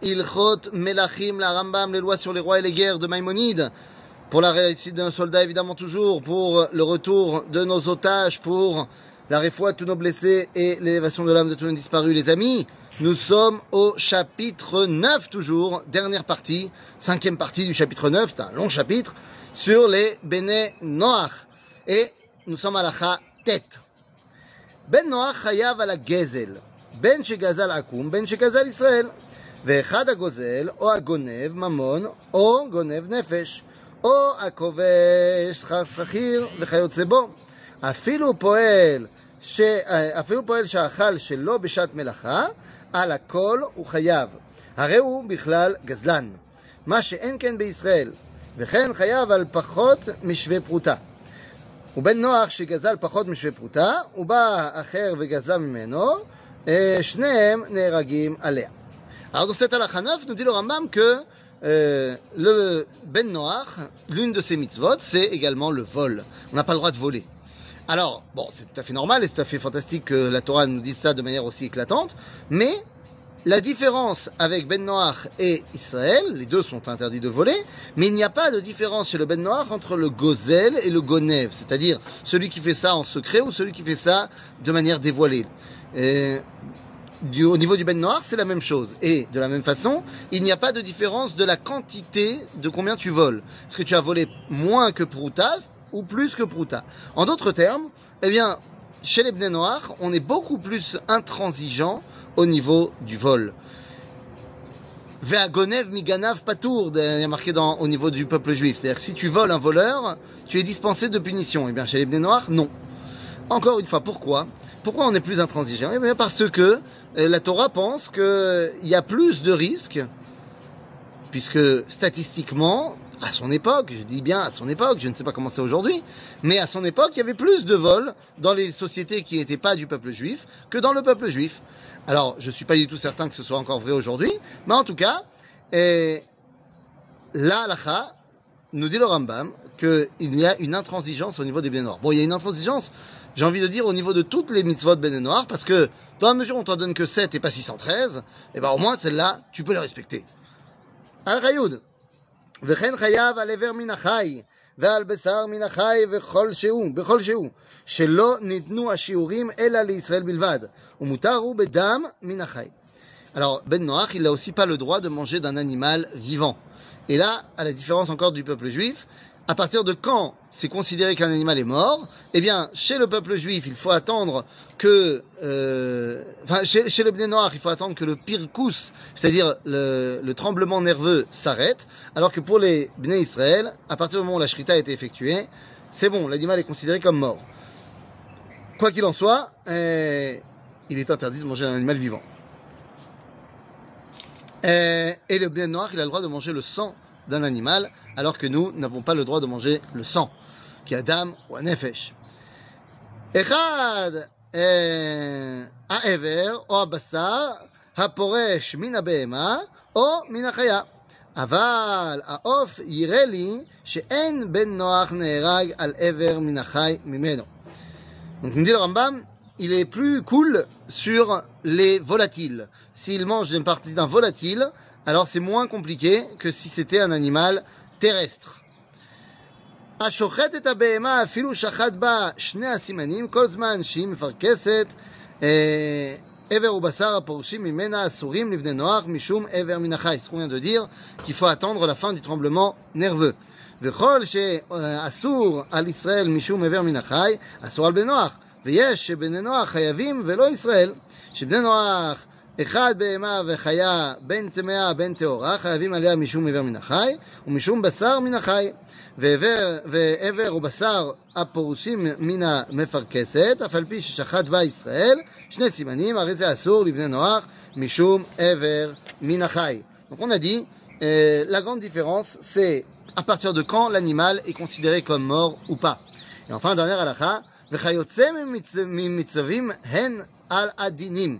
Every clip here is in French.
Ilchot Melachim, la Rambam, les lois sur les rois et les guerres de Maïmonide, pour la réussite d'un soldat évidemment toujours, pour le retour de nos otages, pour la réfoua de tous nos blessés et l'élévation de l'âme de tous nos disparus, les amis. Nous sommes au chapitre 9 toujours, dernière partie, cinquième partie du chapitre 9, c'est un long chapitre, sur les Bene Noach. Et nous sommes à la tête. Ben Noach chayav à la gezel. Ben shegazal akum, ben shegazal Israël. ואחד הגוזל, או הגונב ממון, או גונב נפש, או הכובש שכר שכיר וכיוצא בו. אפילו פועל, ש... אפילו פועל שאכל שלא בשעת מלאכה, על הכל הוא חייב. הרי הוא בכלל גזלן. מה שאין כן בישראל, וכן חייב על פחות משווה פרוטה. ובן נוח שגזל פחות משווה פרוטה, ובא אחר וגזל ממנו, שניהם נהרגים עליה. Alors dans cet 9, nous dit le Rambam que euh, le Ben Noach, l'une de ses mitzvot, c'est également le vol. On n'a pas le droit de voler. Alors, bon, c'est tout à fait normal et tout à fait fantastique que la Torah nous dise ça de manière aussi éclatante, mais la différence avec Ben Noach et Israël, les deux sont interdits de voler, mais il n'y a pas de différence chez le Ben Noach entre le Gozel et le Gonev, c'est-à-dire celui qui fait ça en secret ou celui qui fait ça de manière dévoilée. Et du, au niveau du Ben Noir, c'est la même chose. Et de la même façon, il n'y a pas de différence de la quantité de combien tu voles. Est-ce que tu as volé moins que Prouta ou plus que Prouta En d'autres termes, eh bien, chez les Ben Noirs, on est beaucoup plus intransigeant au niveau du vol. Ve'agonev miganav patour, il y a marqué dans, au niveau du peuple juif. C'est-à-dire si tu voles un voleur, tu es dispensé de punition. Eh bien, chez les Ben Noirs, non. Encore une fois, pourquoi? Pourquoi on est plus intransigeant? Eh bien, parce que la Torah pense qu'il y a plus de risques, puisque statistiquement, à son époque, je dis bien à son époque, je ne sais pas comment c'est aujourd'hui, mais à son époque, il y avait plus de vols dans les sociétés qui n'étaient pas du peuple juif que dans le peuple juif. Alors, je ne suis pas du tout certain que ce soit encore vrai aujourd'hui, mais en tout cas, et, la halakha nous dit le Rambam qu'il y a une intransigeance au niveau des biens noirs. Bon, il y a une intransigeance, j'ai envie de dire, au niveau de toutes les mitzvot ben noirs, parce que dans la mesure où on t'en donne que 7 et pas 613, et ben au moins celle-là, tu peux les respecter. Al-Rayoud. וכן חייב על עבר מן החי ועל בשר מן החי וכל שהוא, בכל שהוא, שלא ניתנו השיעורים אלא לישראל בלבד, ומותר הוא בדם מן החי. Alors, Ben Noach, il n'a aussi pas le droit de manger d'un animal vivant. Et là, à la différence encore du peuple juif, à partir de quand c'est considéré qu'un animal est mort Eh bien, chez le peuple juif, il faut attendre que, euh, enfin, chez, chez le Noir, il faut attendre que le pirkous, c'est-à-dire le, le, tremblement nerveux, s'arrête, alors que pour les Bné Israël, à partir du moment où la shrita a été effectuée, c'est bon, l'animal est considéré comme mort. Quoi qu'il en soit, eh, il est interdit de manger un animal vivant. Eh, et le Bné Noir, il a le droit de manger le sang d'un animal, alors que nous n'avons pas le droit de manger le sang, qui est Adam ou un nefesh. אחד העבר או הבשר הפורש מן הבהמה או מן החיה. אבל העוף יראה לי שאין בן נוח נהרג על עבר מן החי ממנו. Donc, nous dit le Rambam, il est plus cool sur les volatiles. S'il mange une partie d'un volatile, alors c'est moins compliqué que si c'était un animal terrestre. השוחט את הבהמה אפילו שחט בה שני הסימנים כל זמן שהיא מפרכסת עבר ובשר הפורשים ממנה אסורים לבני נוח משום עבר מן החי. Ce qu'on vient de dire qu'il faut attendre la fin du tremblement nerveux. וכל שאסור על ישראל משום עבר מן החי אסור על בני נוח. ויש שבני נוח חייבים ולא ישראל. שבני נוח אחד בהמה וחיה בין טמאה בין טהורה חייבים עליה משום עבר מן החי ומשום בשר מן החי ועבר, ועבר ובשר הפורשים מן המפרכסת אף על פי ששחט בה ישראל שני סימנים הרי זה אסור לבני נוח משום עבר מן החי. Donc on a dit euh, la grande différence c'est à partir de quand l'animal est considéré comme mort ou pas. Et enfin dernière halakha וכיוצא ממצווים הן על הדינים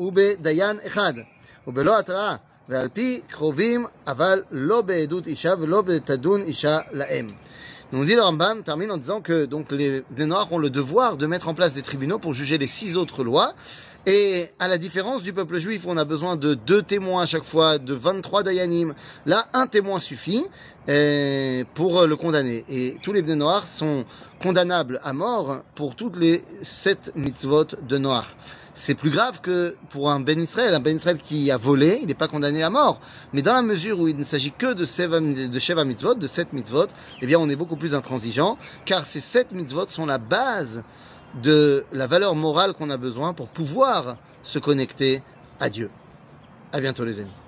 ובדיין אחד ובלא התראה ועל פי קרובים אבל לא בעדות אישה ולא בתדון אישה לאם. Nous dit le Rambam, termine en disant que donc les, les Noirs ont le devoir de mettre en place des tribunaux pour juger les six autres lois. Et à la différence du peuple juif, on a besoin de deux témoins à chaque fois, de 23 dayanim. Là, un témoin suffit euh, pour le condamner. Et tous les Noirs sont condamnables à mort pour toutes les sept mitzvot de Noir c'est plus grave que pour un Ben Israël. Un Ben Israël qui a volé, il n'est pas condamné à mort. Mais dans la mesure où il ne s'agit que de, Sheva, de Sheva mitzvot, de sept mitzvot, eh bien on est beaucoup plus intransigeant, car ces sept mitzvot sont la base de la valeur morale qu'on a besoin pour pouvoir se connecter à Dieu. À bientôt les amis.